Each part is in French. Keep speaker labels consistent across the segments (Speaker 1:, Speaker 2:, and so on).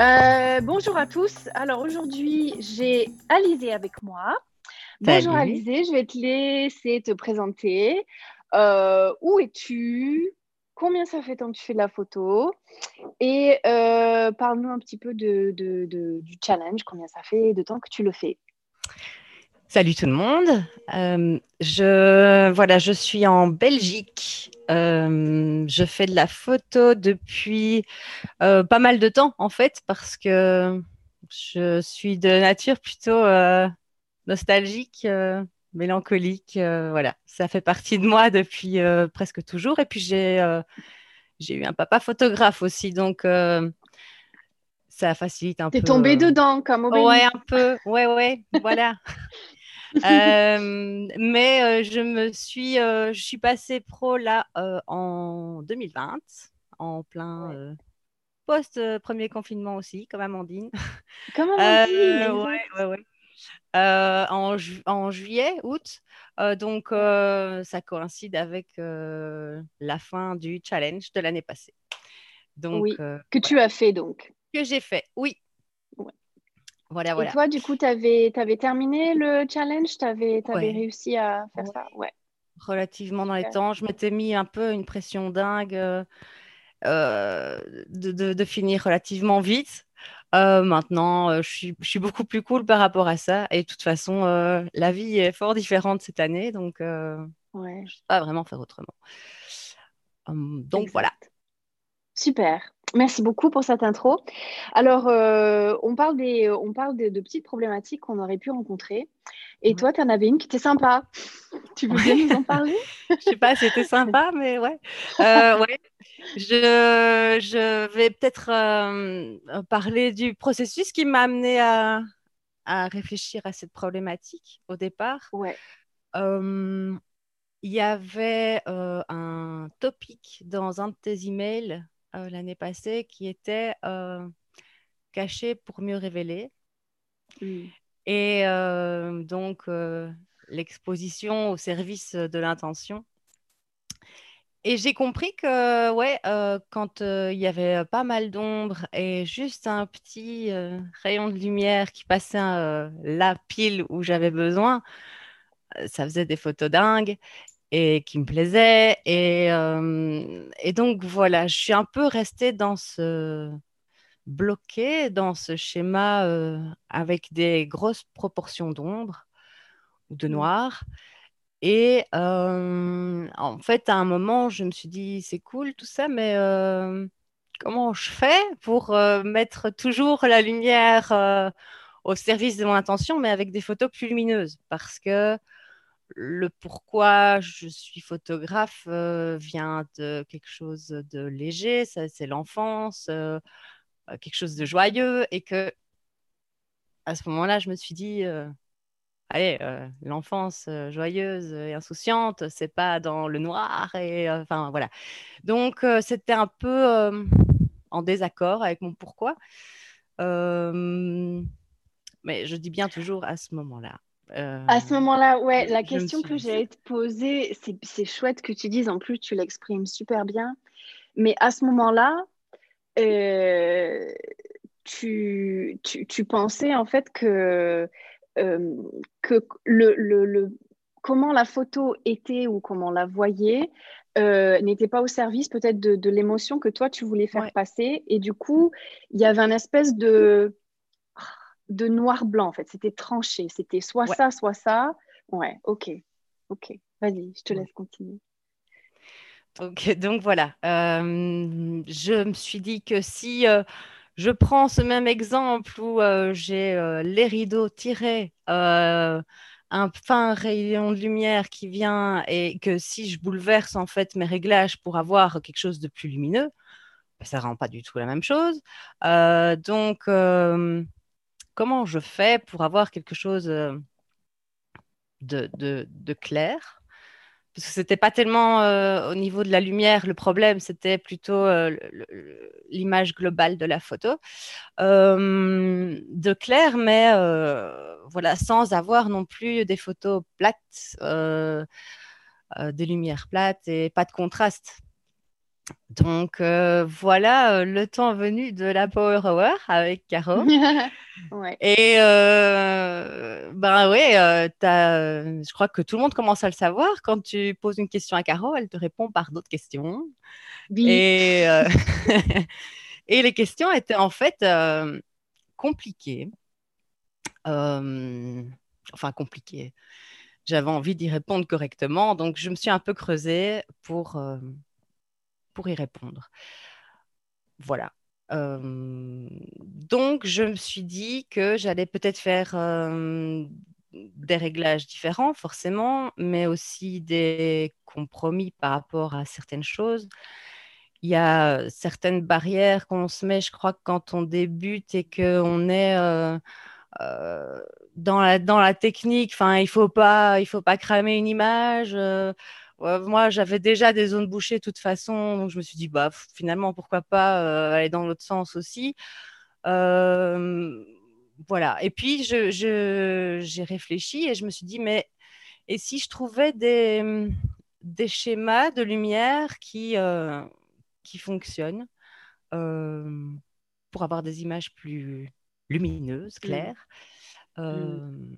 Speaker 1: Euh, bonjour à tous. Alors aujourd'hui, j'ai Alizé avec moi. Bonjour Alizé, je vais te laisser te présenter. Euh, où es-tu? Combien ça fait tant que tu fais de la photo? Et euh, parle-nous un petit peu de, du challenge, combien ça fait de temps que tu le fais?
Speaker 2: Salut tout le monde. Euh, je, voilà, je suis en Belgique. Euh, je fais de la photo depuis euh, pas mal de temps en fait parce que je suis de nature plutôt nostalgique, mélancolique. voilà, ça fait partie de moi depuis presque toujours. Et puis j'ai j'ai eu un papa photographe aussi, donc ça facilite un peu.
Speaker 1: T'es tombée dedans comme
Speaker 2: au Ouais, un peu. Ouais, ouais, voilà. Euh, mais euh, je me suis, euh, je suis passée pro là en 2020, en plein post premier confinement aussi, comme Amandine.
Speaker 1: Comme Amandine.
Speaker 2: ouais, ouais, ouais. En, en, juillet, août. donc, ça coïncide avec la fin du challenge de l'année passée.
Speaker 1: Donc, oui, que tu as fait donc.
Speaker 2: Que j'ai fait, oui.
Speaker 1: Voilà, Et toi, du coup, tu avais, avais, terminé le challenge? Tu avais, réussi à faire ça? Ouais.
Speaker 2: Relativement dans les temps. Je m'étais mis un peu une pression dingue euh, euh, de, de, finir relativement vite. Euh, maintenant, je suis, je, suis, beaucoup plus cool par rapport à ça. Et de toute façon, la vie est fort différente cette année. Donc, je ne sais pas vraiment faire autrement. Hum, donc, voilà.
Speaker 1: Super. Merci beaucoup pour cette intro. Alors, euh, on parle, des, on parle de, petites problématiques qu'on aurait pu rencontrer. Et toi, tu en avais une qui était sympa. Tu veux bien nous en parler?
Speaker 2: Je sais pas, c'était sympa, mais ouais. Euh, ouais. Je, je vais peut-être euh, parler du processus qui m'a amené à, à, réfléchir à cette problématique au départ.
Speaker 1: Ouais.
Speaker 2: Il y avait un topic dans un de tes emails euh, l'année passée qui était euh, caché pour mieux révéler. Et euh, donc, l'exposition au service de l'intention. Et j'ai compris que, ouais, quand il y avait pas mal d'ombre et juste un petit rayon de lumière qui passait la pile où j'avais besoin, ça faisait des photos dingues et qui me plaisait. Et, euh, et, donc voilà, je suis un peu restée dans ce bloqué dans ce schéma euh, avec des grosses proportions d'ombre ou de mmh. noir. Et euh, en fait, à un moment, je me suis dit, c'est cool tout ça, mais comment je fais pour mettre toujours la lumière au service de mon intention, mais avec des photos plus lumineuses? Parce que le pourquoi je suis photographe euh, vient de quelque chose de léger, c'est l'enfance, euh, euh, quelque chose de joyeux, et que à ce moment-là, je me suis dit, allez, l'enfance joyeuse et insouciante, c'est pas dans le noir, et enfin voilà. Donc c'était un peu en désaccord avec mon pourquoi, mais je dis bien toujours à ce moment-là.
Speaker 1: À ce moment-là, ouais, la question que j'allais te poser, c'est chouette que tu dises, en plus tu l'exprimes super bien, mais à ce moment-là, euh, tu, tu, tu, pensais en fait que, euh, que le, le, le, comment la photo était ou comment on la voyait euh, n'était pas au service peut-être de, l'émotion que toi tu voulais faire passer. Et du coup, il y avait un espèce de, de noir-blanc en fait. C'était tranché. C'était soit ça, soit ça. Ouais, ok. Ok. Vas-y, je te laisse continuer.
Speaker 2: Donc, donc voilà. Euh, je me suis dit que si euh, je prends ce même exemple où j'ai les rideaux tirés un fin rayon de lumière qui vient et que si je bouleverse en fait mes réglages pour avoir quelque chose de plus lumineux, ben, ça ne rend pas du tout la même chose. Euh, donc, euh, comment je fais pour avoir quelque chose euh, de clair? Parce que c'était pas tellement euh, au niveau de la lumière le problème, c'était plutôt euh, l'image globale de la photo. De clair, mais voilà, sans avoir non plus des photos plates, des lumières plates et pas de contraste. Donc euh, voilà euh, le temps venu de la Power Hour avec Caro. Et euh, ben ouais, je crois que tout le monde commence à le savoir. Quand tu poses une question à Caro, elle te répond par d'autres questions. Et, et les questions étaient en fait compliquées. enfin compliquées. J'avais envie d'y répondre correctement, donc je me suis un peu creusée pour pour y répondre. Voilà. Euh, donc, je me suis dit que j'allais peut-être faire euh, des réglages différents, forcément, mais aussi des compromis par rapport à certaines choses. Il y a certaines barrières qu'on se met, je crois, quand on débute et qu'on est euh, dans, la, dans la technique. Enfin, il ne faut, pas, il faut pas cramer une image moi, j'avais déjà des zones bouchées de toute façon, donc je me suis dit, bah, finalement, pourquoi pas euh, aller dans l'autre sens aussi. Voilà. Et puis, j'ai je, réfléchi et je me suis dit, mais et si je trouvais des, des schémas de lumière qui, euh, qui fonctionnent pour avoir des images plus lumineuses, claires mmh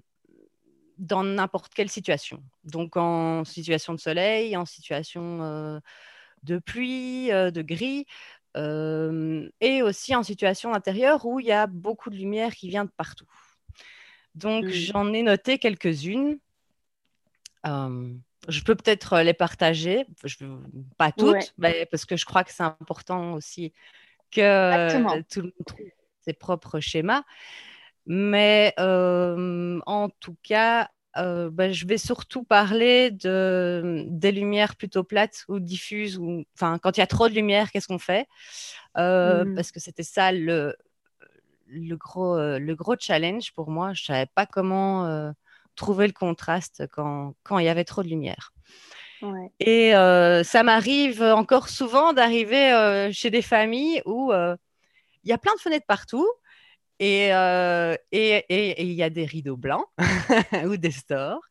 Speaker 2: dans n'importe quelle situation. Donc en situation de soleil, en situation euh, de pluie, euh, de gris, euh, et aussi en situation intérieure où il y a beaucoup de lumière qui vient de partout. Donc mmh. j'en ai noté quelques-unes. je peux peut-être les partager, je, pas toutes, parce que je crois que c'est important aussi que tout le monde trouve ses propres schémas. Mais euh, en tout cas, euh, ben, je vais surtout parler de, des lumières plutôt plates ou diffuses. Ou, enfin, quand il y a trop de lumière, qu'est-ce qu'on fait? Euh, mmh. Parce que c'était ça le, le, gros, le gros challenge pour moi. Je ne savais pas comment trouver le contraste quand, quand il y avait trop de lumière. Et ça m'arrive encore souvent d'arriver chez des familles où il y a plein de fenêtres partout, euh, et il y a des rideaux blancs ou des stores.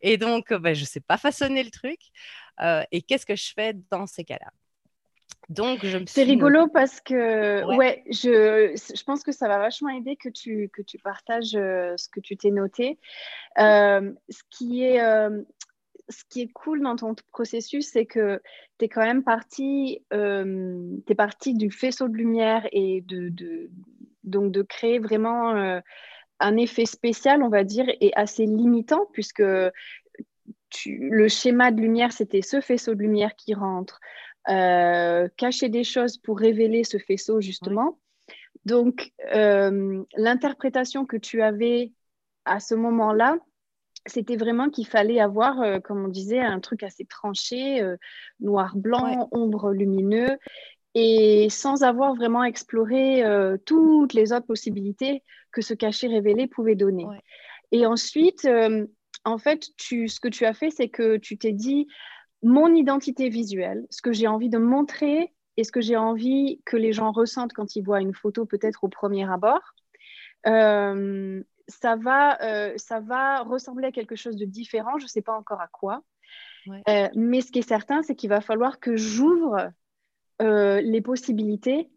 Speaker 2: Et donc, ben, je ne sais pas façonner le truc. Euh, et qu'est-ce que je fais dans ces cas-là?
Speaker 1: Donc, je C'est rigolo parce que, ouais, je, je, pense que ça va vachement aider que tu, que tu partages euh, ce que tu t'es noté. ce, qui est, ce qui est cool dans ton processus, c'est que tu es quand même parti, es parti du faisceau de lumière et de, de, donc de créer vraiment euh, un effet spécial, on va dire, et assez limitant, puisque le schéma de lumière, c'était ce faisceau de lumière qui rentre, euh, cacher des choses pour révéler ce faisceau, justement. Donc, euh, l'interprétation que tu avais à ce moment-là, c'était vraiment qu'il fallait avoir, comme on disait, un truc assez tranché, noir-blanc, ombre lumineux, et sans avoir vraiment exploré euh, toutes les autres possibilités que ce cachet révélé pouvait donner. Et ensuite, euh, en fait, tu, ce que tu as fait, c'est que tu t'es dit, mon identité visuelle, ce que j'ai envie de montrer et ce que j'ai envie que les gens ressentent quand ils voient une photo peut-être au premier abord, euh, ça, va, ça va ressembler à quelque chose de différent, je ne sais pas encore à quoi. mais ce qui est certain, c'est qu'il va falloir que j'ouvre euh, les possibilités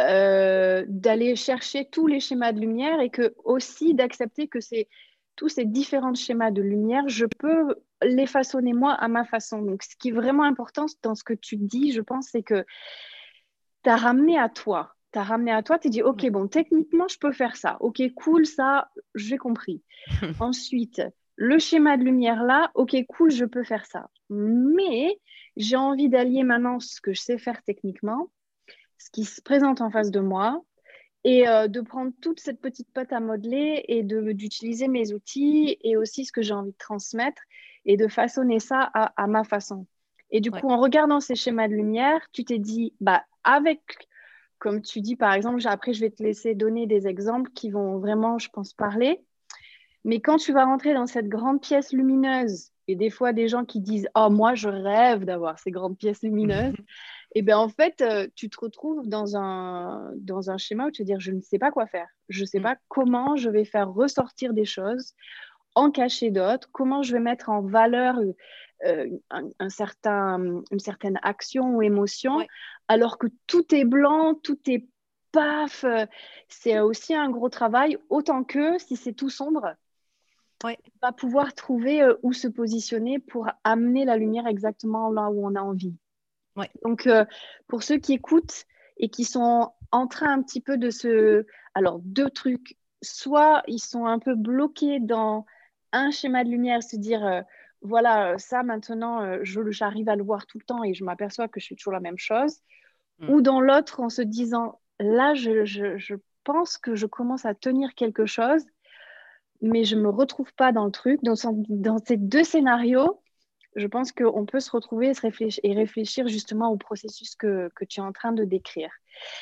Speaker 1: euh, d'aller chercher tous les schémas de lumière et que aussi d'accepter que c'est tous ces différents schémas de lumière, je peux les façonner moi à ma façon. Donc, ce qui est vraiment important dans ce que tu dis, je pense, c'est que tu as ramené à toi. Tu as ramené à toi, tu dis, OK, bon, techniquement, je peux faire ça. OK, cool, ça, j'ai compris. Ensuite, le schéma de lumière là, OK, cool, je peux faire ça. Mais j'ai envie d'allier maintenant ce que je sais faire techniquement, ce qui se présente en face de moi, et euh, de prendre toute cette petite pâte à modeler et d'utiliser mes outils et aussi ce que j'ai envie de transmettre et de façonner ça à, ma façon. Et du coup, en regardant ces schémas de lumière, tu t'es dit, bah, avec, comme tu dis par exemple, après je vais te laisser donner des exemples qui vont vraiment, je pense, parler. Mais quand tu vas rentrer dans cette grande pièce lumineuse, et des fois des gens qui disent, oh, moi, je rêve d'avoir ces grandes pièces lumineuses. et bien en fait, euh, tu te retrouves dans un, dans un schéma où tu vas dire, je ne sais pas quoi faire. Je ne sais mm. pas comment je vais faire ressortir des choses, en cacher d'autres, comment je vais mettre en valeur euh, un, certain, une certaine action ou émotion, alors que tout est blanc, tout est paf. Euh, c'est aussi un gros travail, autant que si c'est tout sombre. Ouais. va pouvoir trouver où se positionner pour amener la lumière exactement là où on a envie. Donc, euh, pour ceux qui écoutent et qui sont en train un petit peu de se... Alors, deux trucs. Soit ils sont un peu bloqués dans un schéma de lumière, se dire, euh, voilà, ça maintenant, euh, j'arrive à le voir tout le temps et je m'aperçois que je suis toujours la même chose. Mm. Ou dans l'autre, en se disant, là, je, pense que je commence à tenir quelque chose, mais je ne me retrouve pas dans le truc. dans ces deux scénarios, je pense qu'on peut se retrouver et, se réfléchir, et réfléchir justement au processus que, tu es en train de décrire.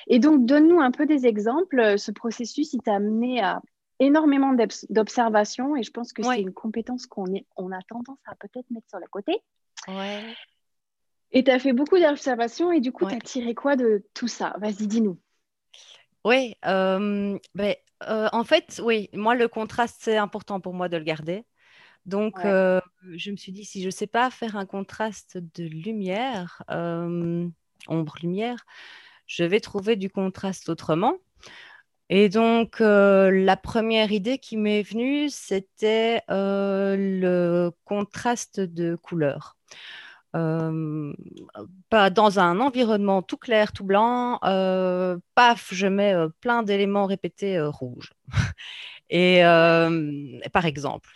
Speaker 1: Et donc, donne-nous un peu des exemples. Ce processus, il t'a amené à énormément d'observations et je pense que c'est une compétence qu'on on a tendance à peut-être mettre sur le côté.
Speaker 2: Ouais.
Speaker 1: Et tu as fait beaucoup d'observations et du coup, tu as tiré quoi de tout ça? Vas-y, dis-nous.
Speaker 2: Oui, euh, ben, euh, en fait, oui, moi, le contraste, c'est important pour moi de le garder. Donc, euh, je me suis dit, si je ne sais pas faire un contraste de lumière, euh, ombre-lumière, je vais trouver du contraste autrement. Et donc, la première idée qui m'est venue, c'était le contraste de couleurs. Pas dans un environnement tout clair, tout blanc, paf, je mets plein d'éléments répétés rouges. Et par exemple,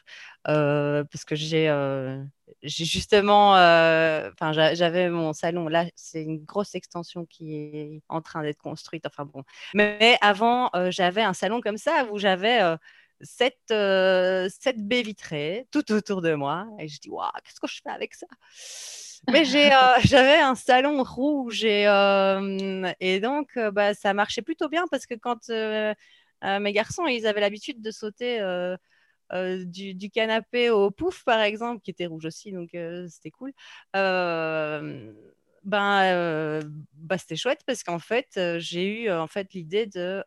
Speaker 2: euh, parce que j'ai euh, justement, euh, enfin, j'avais mon salon là, c'est une grosse extension qui est en train d'être construite. Enfin bon, mais avant, j'avais un salon comme ça où j'avais cette, cette baie vitrée tout autour de moi. Et je dis, waouh, qu'est-ce que je fais avec ça? Mais j'avais un salon rouge et, et donc bah, ça marchait plutôt bien parce que quand mes garçons, ils avaient l'habitude de sauter euh, du, canapé au pouf, par exemple, qui était rouge aussi, donc euh, c'était cool. Euh, ben, bah, c'était chouette parce qu'en fait, j'ai eu en fait l'idée de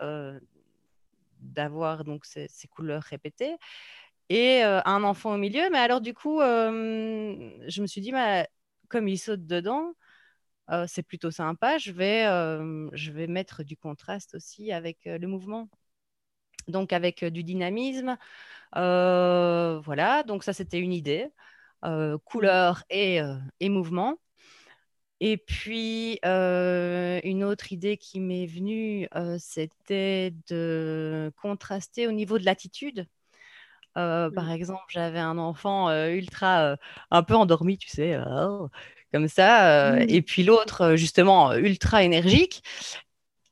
Speaker 2: d'avoir donc ces, couleurs répétées et un enfant au milieu. Mais alors du coup, je me suis dit, bah, comme il saute dedans, c'est plutôt sympa. Je vais, je vais mettre du contraste aussi avec le mouvement. Donc avec du dynamisme, euh, voilà, donc ça c'était une idée, euh, couleur et, euh, et, mouvement. Et puis, une autre idée qui m'est venue, c'était de contraster au niveau de l'attitude. Par mmh. exemple, j'avais un enfant ultra, un peu endormi, tu sais, comme ça, mmh. et puis l'autre, justement, ultra énergique.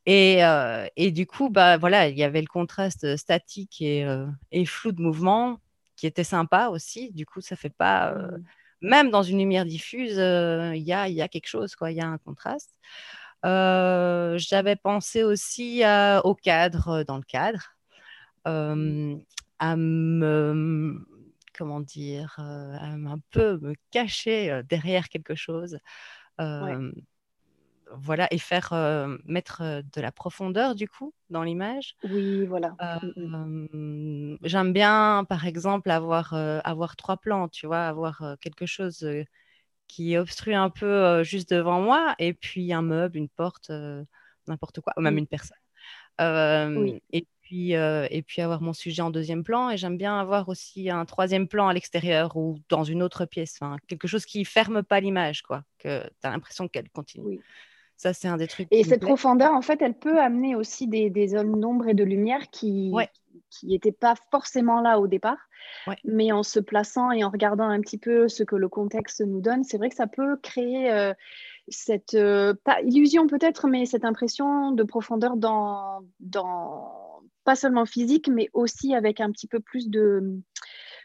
Speaker 2: Euh, et, du coup, bah, voilà, il y avait le contraste statique et, euh, flou de mouvement qui était sympa aussi. Du coup, ça fait pas. Euh, mmh. Même dans une lumière diffuse, il y, a, y, a, quelque chose, quoi. Il y a un contraste. J'avais pensé aussi au cadre, dans le cadre, mmh. à me comment dire, à un peu me cacher derrière quelque chose voilà, et faire euh, mettre euh, de la profondeur du coup dans l'image.
Speaker 1: Oui, voilà.
Speaker 2: Mmh, mmh. J'aime bien, par exemple, avoir, euh, avoir trois plans, tu vois, avoir quelque chose qui obstrue un peu juste devant moi, et puis un meuble, une porte, n'importe quoi, ou même une personne. Et puis, et puis avoir mon sujet en deuxième plan. Et j'aime bien avoir aussi un troisième plan à l'extérieur ou dans une autre pièce. Enfin, quelque chose qui ferme pas l'image, quoi. Que tu as l'impression qu'elle continue. Ça, c'est un des trucs.
Speaker 1: Et cette profondeur, en fait, elle peut amener aussi des, des zones d'ombre et de lumière qui qui n'étaient pas forcément là au départ. Mais en se plaçant et en regardant un petit peu ce que le contexte nous donne, c'est vrai que ça peut créer euh, cette, euh, pas illusion peut-être, mais cette impression de profondeur dans, dans, pas seulement physique, mais aussi avec un petit peu plus de,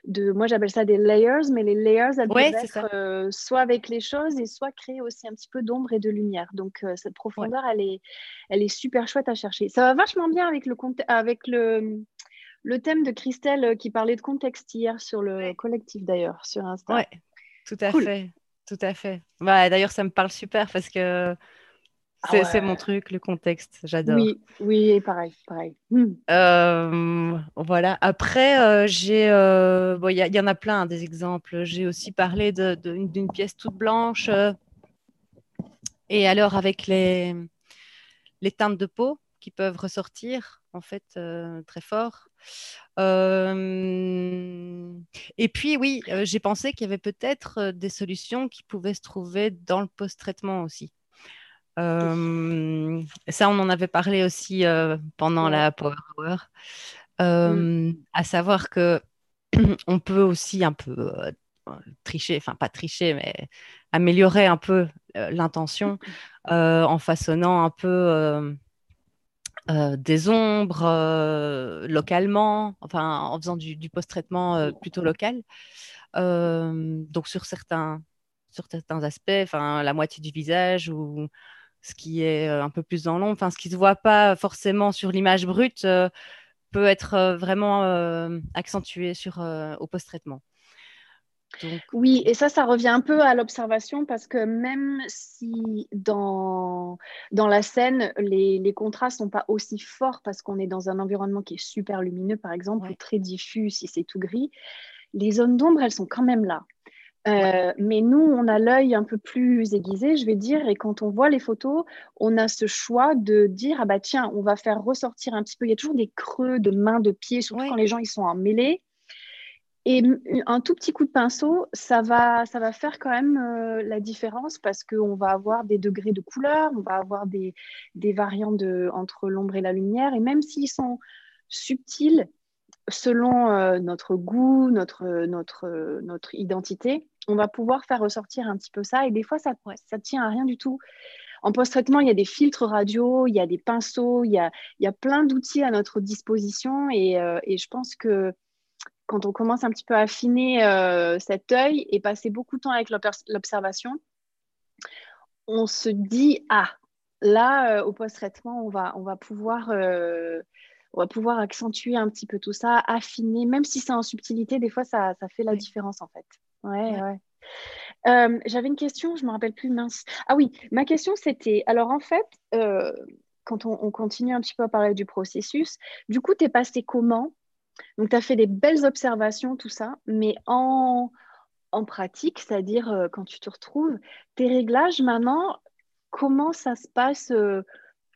Speaker 1: de, moi j'appelle ça des layers, mais les layers, elles peuvent être euh, soit avec les choses et soit créer aussi un petit peu d'ombre et de lumière. Donc euh, cette profondeur, elle, est, elle est super chouette à chercher. Ça va vachement bien avec le, avec le, le thème de Christelle euh, qui parlait de contexte hier sur le collectif d'ailleurs, sur Insta.
Speaker 2: Oui, tout à fait. Tout à fait. Bah, d'ailleurs, ça me parle super parce que ah c'est mon truc, le contexte, j'adore.
Speaker 1: Oui, oui, pareil, pareil. Hmm.
Speaker 2: Euh, voilà. Après, euh, j'ai, euh, il y, en a plein hein, des exemples. J'ai aussi parlé d'une pièce toute blanche. et alors avec les, les teintes de peau qui peuvent ressortir, en fait, très fort. et puis, oui, j'ai pensé qu'il y avait peut-être des solutions qui pouvaient se trouver dans le post-traitement aussi. Euh, ça, on en avait parlé aussi euh, pendant la Power Hour, euh, mm. à savoir que on peut aussi un peu tricher, enfin pas tricher, mais améliorer un peu l'intention en façonnant un peu des ombres localement, enfin en faisant du, du post-traitement plutôt local. donc sur certains, sur certains aspects, enfin la moitié du visage ou ce qui est euh, un peu plus dans l'ombre, enfin, ce qui ne se voit pas forcément sur l'image brute, euh, peut être euh, vraiment accentué sur, au post-traitement.
Speaker 1: Oui, et ça, ça revient un peu à l'observation parce que même si dans, dans la scène, les, les contrastes ne sont pas aussi forts parce qu'on est dans un environnement qui est super lumineux, par exemple, ou très diffus si c'est tout gris, les zones d'ombre, elles sont quand même là. Euh, mais nous, on a l'œil un peu plus aiguisé, je vais dire, et quand on voit les photos, on a ce choix de dire ah bah tiens, on va faire ressortir un petit peu. Il y a toujours des creux de mains, de pieds, surtout quand les gens ils sont en mêlée. Et un tout petit coup de pinceau, ça va, ça va faire quand même euh, la différence parce qu'on va avoir des degrés de couleur, on va avoir des, des variants de, entre l'ombre et la lumière, et même s'ils sont subtils, selon euh, notre goût, notre, notre, notre identité, on va pouvoir faire ressortir un petit peu ça. Et des fois, ça ne tient à rien du tout. En post-traitement, il y a des filtres radio, il y a des pinceaux, il y a, il y a plein d'outils à notre disposition. Et, euh, et, je pense que quand on commence un petit peu à affiner euh, cet œil et passer beaucoup de temps avec l'observation, on se dit, ah, là, euh, au post-traitement, on va, on va pouvoir on va pouvoir accentuer un petit peu tout ça, affiner, même si c'est en subtilité, des fois ça, ça fait la différence en fait. Ouais, ouais. Euh, j'avais une question, je ne me rappelle plus, mince. Ah oui, ma question c'était, alors en fait, euh, quand on, continue un petit peu à parler du processus, du coup, tu es passé comment? Donc, tu as fait des belles observations, tout ça, mais en, en pratique, c'est-à-dire euh, quand tu te retrouves, tes réglages maintenant, comment ça se passe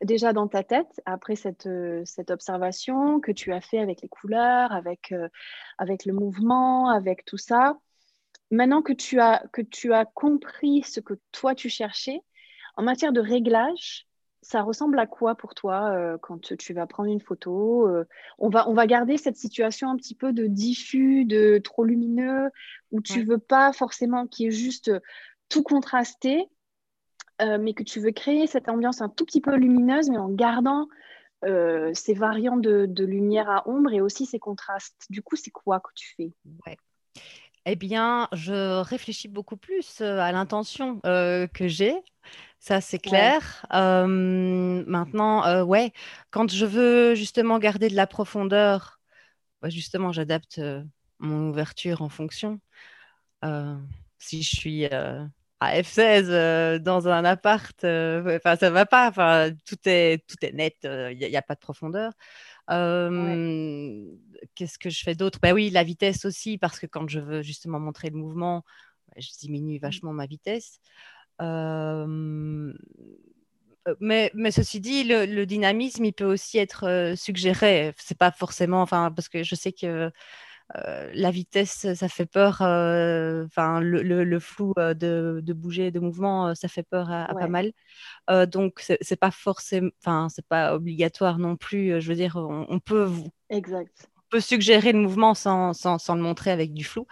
Speaker 1: déjà dans ta tête après cette, cette, observation que tu as fait avec les couleurs, avec, avec le mouvement, avec tout ça? Maintenant que tu, as, que tu as compris ce que toi tu cherchais, en matière de réglage, ça ressemble à quoi pour toi euh, quand tu vas prendre une photo euh, on, va, on va garder cette situation un petit peu de diffus, de trop lumineux, où tu ne veux pas forcément qu'il y ait juste tout contrasté, euh, mais que tu veux créer cette ambiance un tout petit peu lumineuse, mais en gardant ces variants de, de, lumière à ombre et aussi ces contrastes. Du coup, c'est quoi que tu fais?
Speaker 2: Ouais. Eh bien, je réfléchis beaucoup plus euh, à l'intention euh, que j'ai. Ça, c'est clair. maintenant, euh, ouais, quand je veux justement garder de la profondeur, bah, justement, j'adapte mon ouverture en fonction. si je suis à F16 dans un appart, enfin, ça va pas. Enfin, tout est tout est net. Il n'y a, pas de profondeur. Qu'est-ce que je fais d'autre? Bah oui, la vitesse aussi, parce que quand je veux justement montrer le mouvement, bah, je diminue mmh. vachement ma vitesse. mais, mais, ceci dit, le, dynamisme, il peut aussi être suggéré. C'est pas forcément, enfin, parce que je sais que la vitesse, ça fait peur. Enfin, le, flou de, de, bouger, de mouvement, ça fait peur à, pas mal. donc, c'est pas forcément, enfin, c'est pas obligatoire non plus. je veux dire, on, peut,
Speaker 1: exact.
Speaker 2: on peut suggérer le mouvement sans, sans, sans le montrer avec du flou.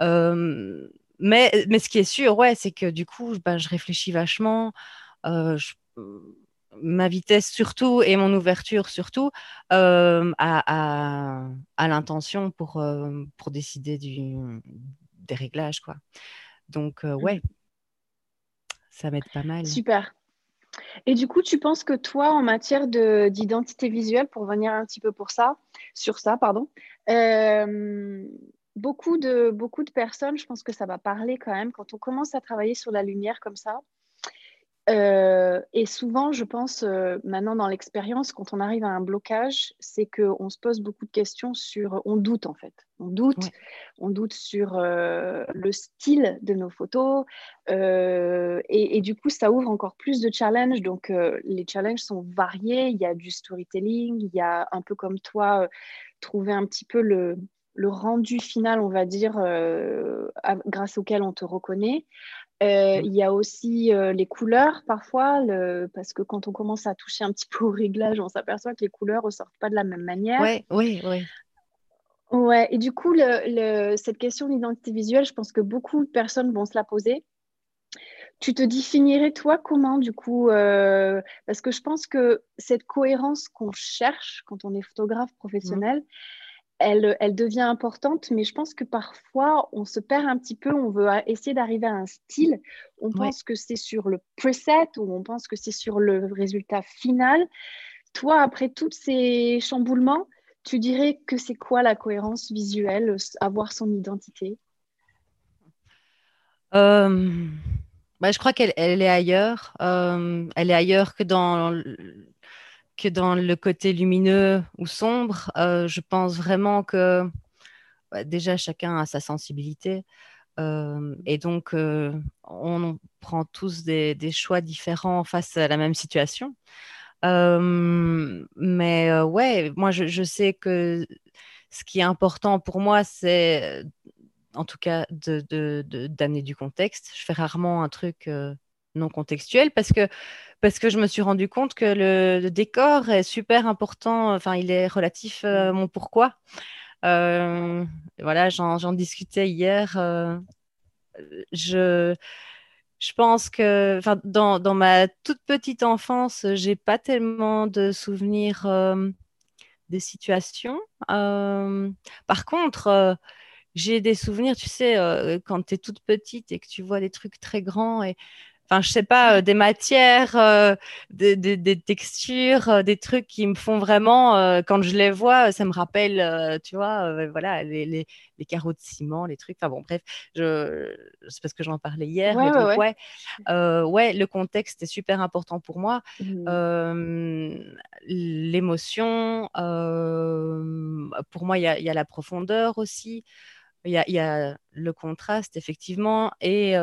Speaker 2: mais, mais ce qui est sûr, ouais, c'est que du coup, ben, je réfléchis vachement. Je, ma vitesse surtout et mon ouverture surtout euh, à, l'intention pour, euh, pour décider du, des réglages. Quoi. Donc, euh, ouais, ça m'aide pas mal.
Speaker 1: Super. Et du coup, tu penses que toi, en matière d'identité visuelle, pour venir un petit peu pour ça, sur ça, pardon, beaucoup, de, beaucoup de personnes, je pense que ça va parler quand même, quand on commence à travailler sur la lumière comme ça, euh, et souvent, je pense, euh, maintenant dans l'expérience, quand on arrive à un blocage, c'est qu'on se pose beaucoup de questions sur, on doute en fait, on doute, on doute sur euh, le style de nos photos, et, du coup, ça ouvre encore plus de challenges. Donc, les challenges sont variés. Il y a du storytelling, il y a un peu comme toi, trouver un petit peu le, le rendu final, on va dire, grâce auquel on te reconnaît. Euh, il y a aussi euh, les couleurs parfois, parce que quand on commence à toucher un petit peu au réglage, on s'aperçoit que les couleurs ne ressortent pas de la même manière.
Speaker 2: Oui, oui, oui.
Speaker 1: Ouais, et du coup, cette question d'identité visuelle, je pense que beaucoup de personnes vont se la poser. Tu te définirais toi comment du coup euh, Parce que je pense que cette cohérence qu'on cherche quand on est photographe professionnel, elle, devient importante, mais je pense que parfois, on se perd un petit peu, on veut essayer d'arriver à un style, on pense que c'est sur le preset ou on pense que c'est sur le résultat final. Toi, après tous ces chamboulements, tu dirais que c'est quoi la cohérence visuelle, avoir son identité?
Speaker 2: Euh, bah, Je crois qu'elle est ailleurs. Euh, elle est ailleurs que dans dans le côté lumineux ou sombre. Euh, je pense vraiment que déjà chacun a sa sensibilité. Euh, et donc, euh, on prend tous des, choix différents face à la même situation. mais ouais, moi, je, sais que ce qui est important pour moi, c'est en tout cas d'amener du contexte. Je fais rarement un truc non contextuel parce que parce que je me suis rendu compte que le, décor est super important. Enfin, il est relatif euh, à mon pourquoi. Euh, voilà, j'en discutais hier. Euh, je, je pense que dans, dans, ma toute petite enfance, j'ai pas tellement de souvenirs des situations. par contre, j'ai des souvenirs, tu sais, quand tu es toute petite et que tu vois des trucs très grands et enfin, je sais pas, euh, des matières, euh, des, textures, euh, des trucs qui me font vraiment, quand je les vois, ça me rappelle, tu vois, voilà, les, les, carreaux de ciment, les trucs. Enfin bon, bref, je, c'est parce que j'en parlais hier. Ouais, ouais, ouais. le contexte est super important pour moi. Mmh. L'émotion, pour moi, il y, y a, la profondeur aussi. Il y, y a, le contraste, effectivement, et,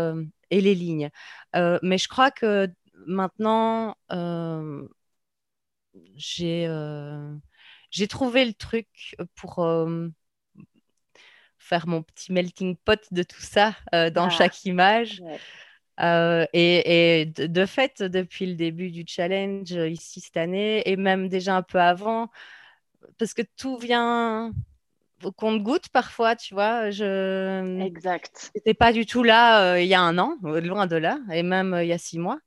Speaker 2: et les lignes. Euh, mais je crois que maintenant, euh, j'ai euh, j'ai trouvé le truc pour faire mon petit melting pot de tout ça dans ah, chaque image. et, et de, fait, depuis le début du challenge ici cette année, et même déjà un peu avant, parce que tout vient, compte-goutte parfois, tu vois. Je...
Speaker 1: Exact.
Speaker 2: J'étais pas du tout là euh, il y a un an, loin de là, et même euh, il y a six mois.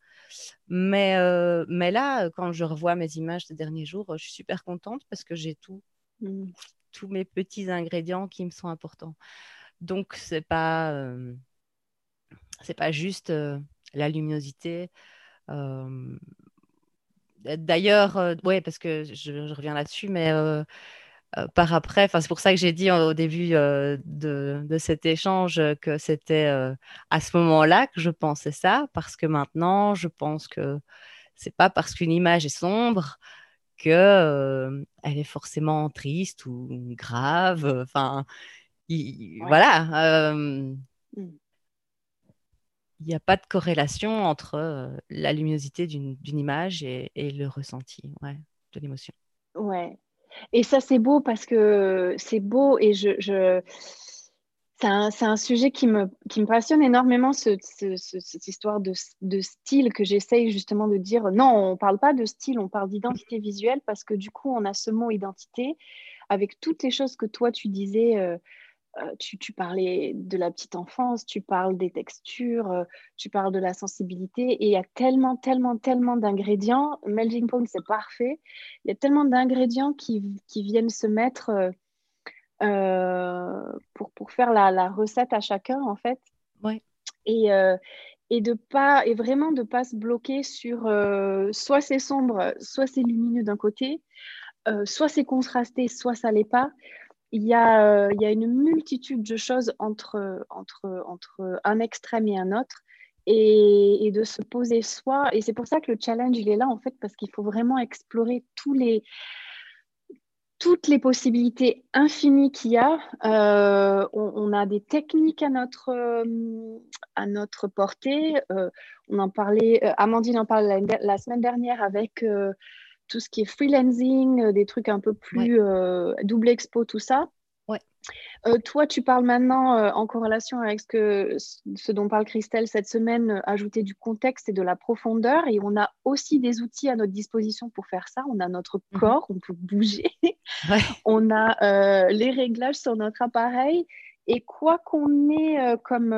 Speaker 2: Mais, euh, mais là, quand je revois mes images ces derniers jours, je suis super contente parce que j'ai tout, mm. tous mes petits ingrédients qui me sont importants. Donc, c'est pas, c'est pas juste la luminosité. D'ailleurs, ouais, parce que je, je reviens là-dessus, mais euh, par après. c'est pour ça que j'ai dit au début euh, de, cet échange que c'était euh, à ce moment-là que je pensais ça, parce que maintenant, je pense que c'est pas parce qu'une image est sombre que elle est forcément triste ou grave. Enfin, voilà. Mm. n'y a pas de corrélation entre la luminosité d'une image et, le ressenti ouais, de l'émotion.
Speaker 1: Ouais. Et ça, c'est beau parce que c'est beau et je, je c'est un, sujet qui me, qui me passionne énormément, ce, cette histoire de, style que j'essaye justement de dire. Non, on ne parle pas de style, on parle d'identité visuelle parce que du coup, on a ce mot identité avec toutes les choses que toi, tu disais. Euh, tu, tu, parlais de la petite enfance, tu parles des textures, euh, tu parles de la sensibilité, et il y a tellement, tellement, tellement d'ingrédients. Melting Pot, c'est parfait. Il y a tellement d'ingrédients qui, qui, viennent se mettre euh, pour, pour faire la, la, recette à chacun, en fait.
Speaker 2: Ouais.
Speaker 1: Et, euh, et, de pas, et vraiment de ne pas se bloquer sur euh, soit c'est sombre, soit c'est lumineux d'un côté, soit c'est contrasté, soit ça l'est pas. Il y, a, il y a une multitude de choses entre, un extrême et un autre. Et, de se poser soi. Et c'est pour ça que le challenge, il est là, en fait, parce qu'il faut vraiment explorer toutes les possibilités infinies qu'il y a. Euh, on, a des techniques à notre, euh, portée. Euh, on en parlait, Amandine en parlait la, semaine dernière avec tout ce qui est freelancing, des trucs un peu plus double expo, tout ça. Euh, toi, tu parles maintenant euh, en corrélation avec ce, que, ce dont parle Christelle cette semaine, euh, ajouter du contexte et de la profondeur. Et on a aussi des outils à notre disposition pour faire ça. On a notre mhm. corps, on peut bouger. on a les réglages sur notre appareil. Et quoi qu'on ait comme,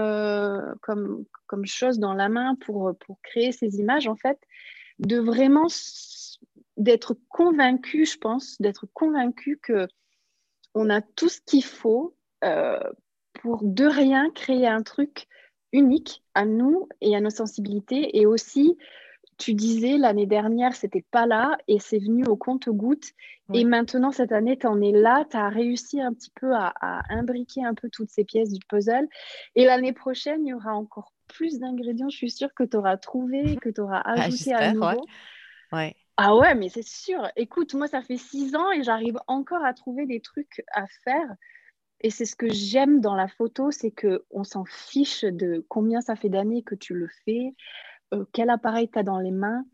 Speaker 1: comme, comme chose dans la main pour, pour créer ces images, en fait, de vraiment d'être convaincu, je pense, d'être convaincu que on a tout ce qu'il faut euh, pour de rien créer un truc unique à nous et à nos sensibilités. Et aussi, tu disais l'année dernière, c'était pas là et c'est venu au compte-goutte. Et maintenant, cette année, tu en es là, tu as réussi un petit peu à, imbriquer un peu toutes ces pièces du puzzle. Et l'année prochaine, il y aura encore plus d'ingrédients, je suis sûre que tu auras trouvé, que tu auras ah, ajouté à nouveau.
Speaker 2: ouais.
Speaker 1: Ah ouais, mais c'est sûr. Écoute, moi, ça fait six ans et j'arrive encore à trouver des trucs à faire. Et c'est ce que j'aime dans la photo, c'est que on s'en fiche de combien ça fait d'années que tu le fais, euh, quel appareil tu as dans les mains.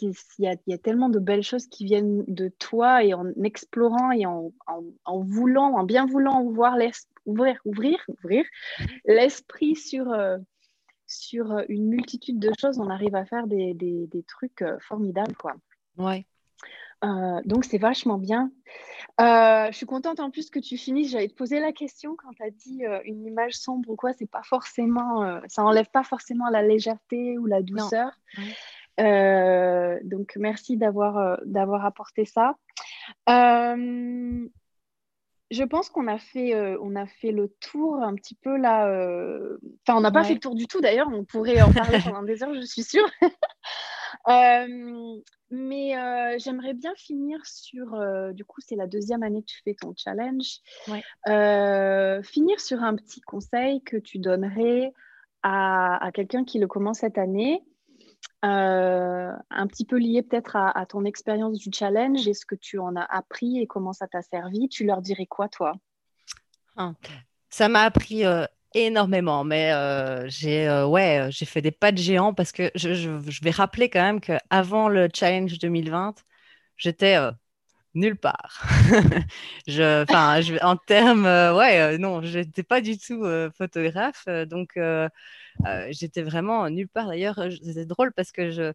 Speaker 1: Il y, a, tellement de belles choses qui viennent de toi et en explorant et en, voulant, en bien voulant voir ouvrir, ouvrir, ouvrir l'esprit sur, euh, sur une multitude de choses, on arrive à faire des, des, des trucs euh, formidables. Quoi.
Speaker 2: Ouais.
Speaker 1: Euh, donc c'est vachement bien. Euh, je suis contente en plus que tu finisses. J'allais te poser la question quand tu as dit euh, une image sombre ou quoi, c'est pas forcément, ça enlève pas forcément la légèreté ou la douceur. donc merci d'avoir d'avoir apporté ça. je pense qu'on a fait on a fait le tour un petit peu là. Enfin on n'a pas fait le tour du tout d'ailleurs. On pourrait en parler pendant des heures, je suis sûre. Mais euh, j'aimerais bien finir sur, euh, du coup, c'est la deuxième année que tu fais ton challenge. Euh, finir sur un petit conseil que tu donnerais à, quelqu'un qui le commence cette année, un petit peu lié peut-être à, ton expérience du challenge et ce que tu en as appris et comment ça t'a servi. Tu leur dirais quoi, toi?
Speaker 2: Ah, Ça m'a appris énormément, mais euh, j'ai euh, ouais, euh, j'ai fait des pas de géant parce que je, je, vais rappeler quand même qu'avant le challenge 2020, j'étais nulle part. je, en termes, ouais, non, j'étais pas du tout photographe, donc j'étais vraiment nulle part. D'ailleurs, c'était drôle parce que je,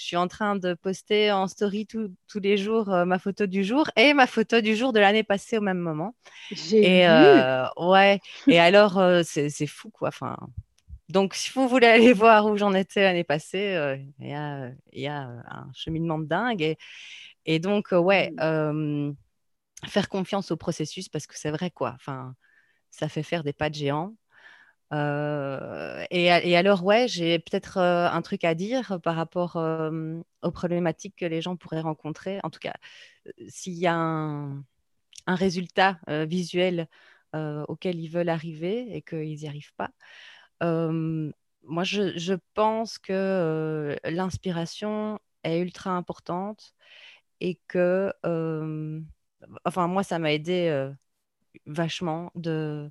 Speaker 2: je suis en train de poster en story tous les jours euh, ma photo du jour et ma photo du jour de l'année passée au même moment.
Speaker 1: J'ai
Speaker 2: vu. Euh, ouais. Et alors, euh, c'est fou, quoi. Enfin, donc, si vous voulez aller voir où j'en étais l'année passée, il y, a, y, a, un cheminement de dingue. Et, et donc, ouais, mmh. faire confiance au processus parce que c'est vrai, quoi. Enfin, ça fait faire des pas de géant. Euh, et, alors, ouais, j'ai peut-être euh, un truc à dire par rapport euh, aux problématiques que les gens pourraient rencontrer. En tout cas, s'il y a un, résultat visuel auquel ils veulent arriver et qu'ils n'y arrivent pas. moi, je, pense que l'inspiration est ultra importante et que, enfin, moi, ça m'a aidé vachement de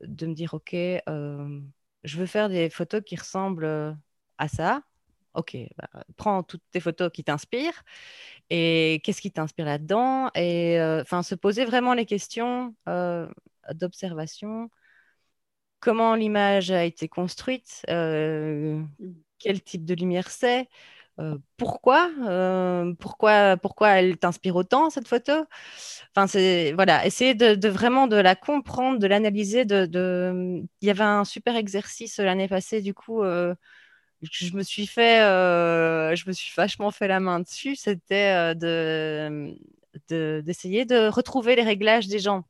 Speaker 2: de me dire, OK, euh, je veux faire des photos qui ressemblent à ça. Ok, bah, prends toutes tes photos qui t'inspirent et qu'est-ce qui t'inspire là-dedans? Et enfin se poser vraiment les questions d'observation. Comment l'image a été construite, mmh. quel type de lumière c'est, pourquoi, pourquoi, pourquoi elle t'inspire autant cette photo? Enfin, c'est voilà, essayer de, vraiment de la comprendre, de l'analyser. De, il y avait un super exercice l'année passée, du coup, je me suis fait, je me suis vachement fait la main dessus. C'était de d'essayer de retrouver les réglages des gens.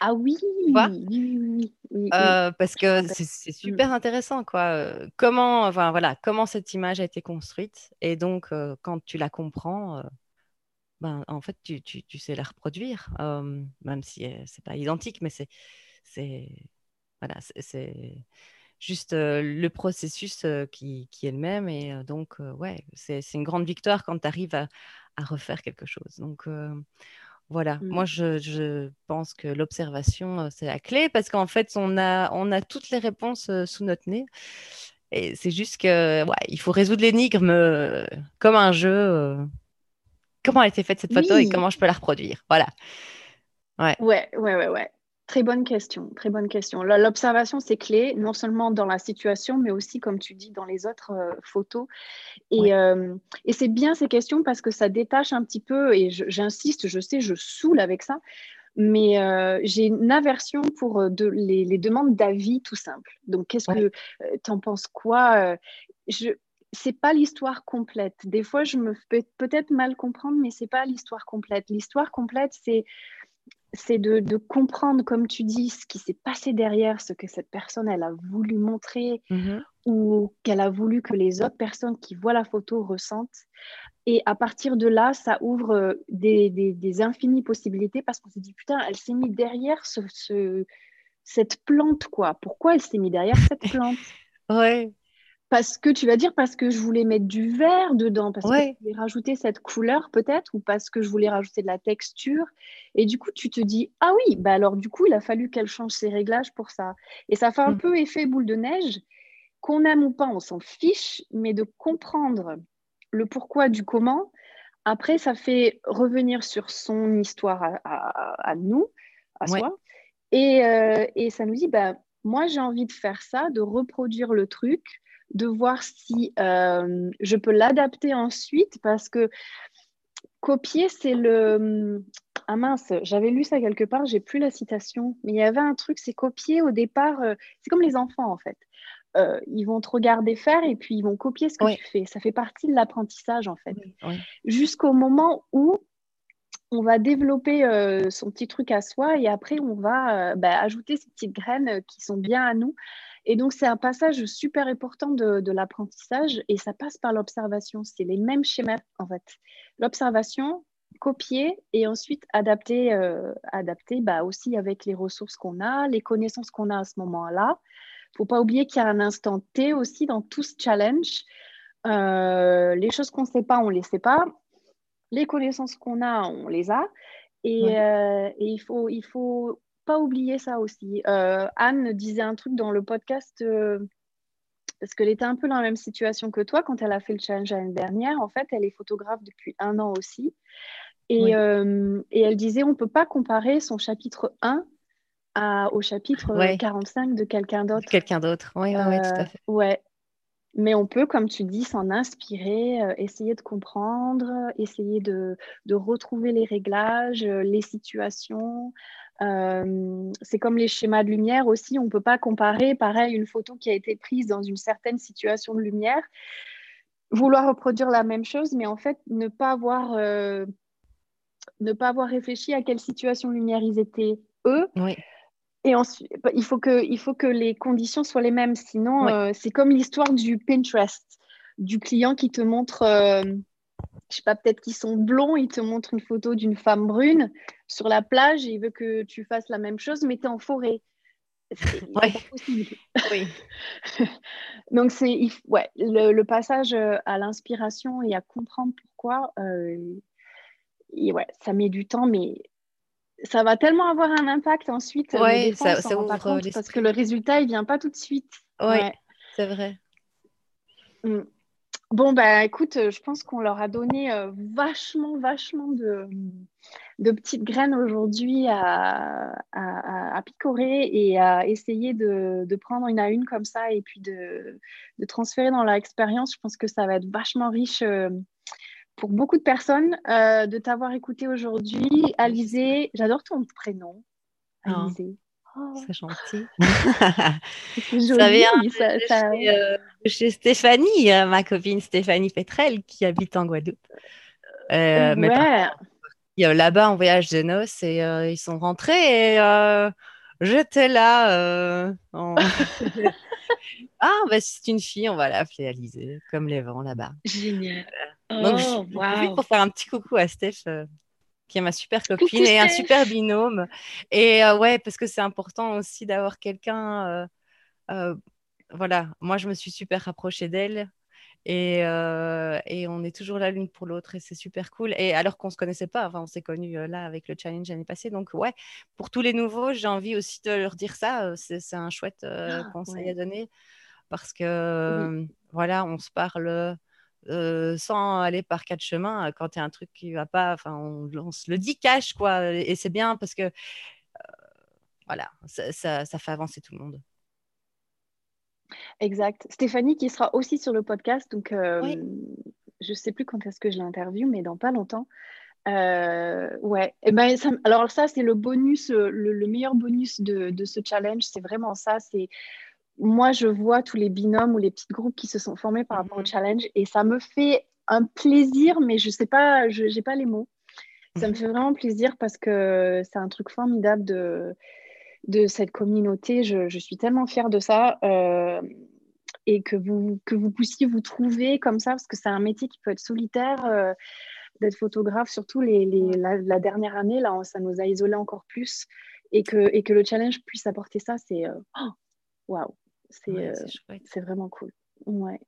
Speaker 1: Ah oui, oui,
Speaker 2: oui, parce que c'est mmh. super intéressant, quoi. Comment, enfin, voilà, comment cette image a été construite. Et donc, quand tu la comprends, ben, en fait, tu, tu, tu sais la reproduire, même si c'est pas identique, mais c'est, c'est, voilà, c'est juste le processus qui, qui, est le même. Et donc, ouais, c'est une grande victoire quand tu arrives à, à, refaire quelque chose. Donc, voilà, mmh. moi je, pense que l'observation, euh, c'est la clé parce qu'en fait, on a, on a toutes les réponses euh, sous notre nez. Et c'est juste que, ouais, il faut résoudre l'énigme euh, comme un jeu. comment a été faite cette photo et comment je peux la reproduire? Voilà.
Speaker 1: Ouais, ouais, ouais, ouais. ouais. Très bonne question, très bonne question. L'observation, c'est clé, non seulement dans la situation, mais aussi, comme tu dis, dans les autres euh, photos. Et, euh, et c'est bien ces questions parce que ça détache un petit peu, et j'insiste, je, sais, je saoule avec ça, mais euh, j'ai une aversion pour de, les, demandes d'avis tout simple. Donc, qu'est-ce que tu en penses quoi je, c'est pas l'histoire complète. Des fois, je me fais peut-être mal comprendre, mais c'est pas l'histoire complète. L'histoire complète, c'est c'est de, comprendre, comme tu dis, ce qui s'est passé derrière, ce que cette personne elle a voulu montrer mm-hmm. ou qu'elle a voulu que les autres personnes qui voient la photo ressentent. Et à partir de là, ça ouvre euh, des, infinies possibilités parce qu'on se dit, putain, elle s'est mise derrière ce, cette plante, quoi. Pourquoi elle s'est mise derrière cette plante?
Speaker 2: Ouais,
Speaker 1: parce que tu vas dire parce que je voulais mettre du vert dedans, parce que je voulais rajouter cette couleur peut-être, ou parce que je voulais rajouter de la texture. Et du coup, tu te dis, ah oui, bah alors du coup, il a fallu qu'elle change ses réglages pour ça. Et ça fait un mm. peu effet boule de neige. Qu'on aime ou pas, on s'en fiche, mais de comprendre le pourquoi du comment, après, ça fait revenir sur son histoire à, nous, à soi. Et, euh, et, ça nous dit, bah, moi, j'ai envie de faire ça, de reproduire le truc de voir si euh, je peux l'adapter ensuite parce que copier, c'est le... Ah mince, j'avais lu ça quelque part, j'ai plus la citation, mais il y avait un truc, c'est copier au départ, euh, c'est comme les enfants en fait. Euh, ils vont te regarder faire et puis ils vont copier ce que tu fais. Ça fait partie de l'apprentissage en fait. Jusqu'au moment où on va développer son petit truc à soi et après on va bah, ajouter ces petites graines qui sont bien à nous. Et donc, c'est un passage super important de, l'apprentissage et ça passe par l'observation. C'est les mêmes schémas, en fait. L'observation, copier et ensuite adapter, euh, adapter bah, aussi avec les ressources qu'on a, les connaissances qu'on a à ce moment-là. Il ne faut pas oublier qu'il y a un instant T aussi dans tout ce challenge. Euh, les choses qu'on ne sait pas, on ne les sait pas. Les connaissances qu'on a, on les a. Et, euh, et il, faut, il faut pas oublier ça aussi. Euh, Anne disait un truc dans le podcast, euh, parce qu'elle était un peu dans la même situation que toi quand elle a fait le challenge l'année dernière. En fait, elle est photographe depuis un an aussi. Et, euh, et elle disait, on ne peut pas comparer son chapitre 1 à, au chapitre 45 de quelqu'un d'autre.
Speaker 2: Quelqu'un d'autre, oui, ouais, tout à fait.
Speaker 1: Ouais. Mais on peut, comme tu dis, s'en inspirer, essayer de comprendre, essayer de, retrouver les réglages, les situations, euh, c'est comme les schémas de lumière aussi, on ne peut pas comparer, pareil, une photo qui a été prise dans une certaine situation de lumière, vouloir reproduire la même chose, mais en fait ne pas avoir, euh, ne pas avoir réfléchi à quelle situation de lumière ils étaient eux. Et ensuite, il faut, que, il faut que les conditions soient les mêmes, sinon euh, c'est comme l'histoire du Pinterest, du client qui te montre je sais pas, peut-être qu'ils sont blonds, ils te montrent une photo d'une femme brune sur la plage et il veut que tu fasses la même chose, mais tu es en forêt. C'est ouais. possible. Oui. Donc, c'est ouais, le, passage euh, à l'inspiration et à comprendre pourquoi, euh, et ouais, ça met du temps, mais ça va tellement avoir un impact ensuite.
Speaker 2: Ça, ça ouvre
Speaker 1: Parce que le résultat, il vient pas tout de suite.
Speaker 2: Oui, ouais. c'est vrai.
Speaker 1: Mm. Bon, bah écoute, je pense qu'on leur a donné vachement, vachement de, de petites graines aujourd'hui à, à, picorer et à essayer de, de, prendre une à une comme ça et puis de, de transférer dans leur expérience. Je pense que ça va être vachement riche pour beaucoup de personnes euh, de t'avoir écouté aujourd'hui. Alizé, j'adore ton prénom.
Speaker 2: Ah. Alizé. Oh. C'est gentil.
Speaker 1: ça vient
Speaker 2: ça, de, euh, Chez, Stéphanie, euh, ma copine Stéphanie Petrel, qui habite en Guadeloupe.
Speaker 1: ouais. Mais
Speaker 2: là-bas en voyage de noces et ils sont rentrés et j'étais là. ah, bah, c'est une fille, on va l'appeler Alizé, comme les vents là-bas.
Speaker 1: Génial.
Speaker 2: Donc, oh, je pour faire un petit coucou à Steph, euh, qui est ma super copine et un super binôme. Et euh, ouais, parce que c'est important aussi d'avoir quelqu'un. Euh, voilà, moi, je me suis super rapprochée d'elle. Et, et, on est toujours là l'une pour l'autre et c'est super cool. Et alors qu'on ne se connaissait pas, enfin, on s'est connus là avec le challenge l'année passée. Donc, ouais, pour tous les nouveaux, j'ai envie aussi de leur dire ça. C'est un chouette ah, conseil à donner parce que, voilà, on se parle sans aller par quatre chemins quand il y a un truc qui va pas. Enfin, on, se le dit cash, quoi. Et c'est bien parce que voilà, ça, ça, fait avancer tout le monde.
Speaker 1: Exact. Stéphanie qui sera aussi sur le podcast, donc je ne sais plus quand est-ce que je l'interviewe, mais dans pas longtemps. ouais. Et eh ben, alors ça, c'est le bonus, le, meilleur bonus de, de ce challenge, c'est vraiment ça. C'est moi, je vois tous les binômes ou les petits groupes qui se sont formés par rapport au mhm. challenge et ça me fait un plaisir, mais je sais pas, je n'ai pas les mots. Ça me mhm. fait vraiment plaisir parce que c'est un truc formidable de, de cette communauté. Je, je suis tellement fière de ça. Euh, et que vous, que vous puissiez vous trouver comme ça, parce que c'est un métier qui peut être solitaire, euh, d'être photographe, surtout les, les, la, dernière année, là, ça nous a isolés encore plus. Et que, et que le challenge puisse apporter ça, c'est euh, Euh, c'est vraiment cool. Ouais.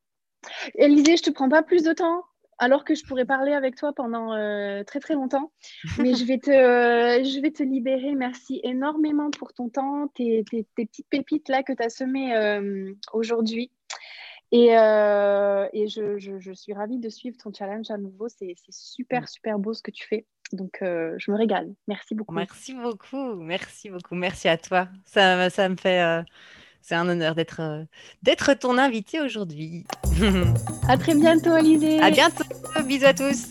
Speaker 1: Élisée, je te prends pas plus de temps alors que je pourrais parler avec toi pendant euh, très très longtemps. Mais je vais, te, euh, je vais te libérer. Merci énormément pour ton temps, tes, tes, petites pépites là que tu as semées aujourd'hui. Et, et je, je, je, suis ravie de suivre ton challenge à nouveau. C'est super, mm. super beau ce que tu fais. Donc, je me régale. Merci beaucoup.
Speaker 2: Merci beaucoup. Merci beaucoup. Merci à toi. Ça, ça me fait c'est un honneur d'être euh, d'être ton invité aujourd'hui.
Speaker 1: à très bientôt, Alizé.
Speaker 2: À bientôt. Bisous à tous.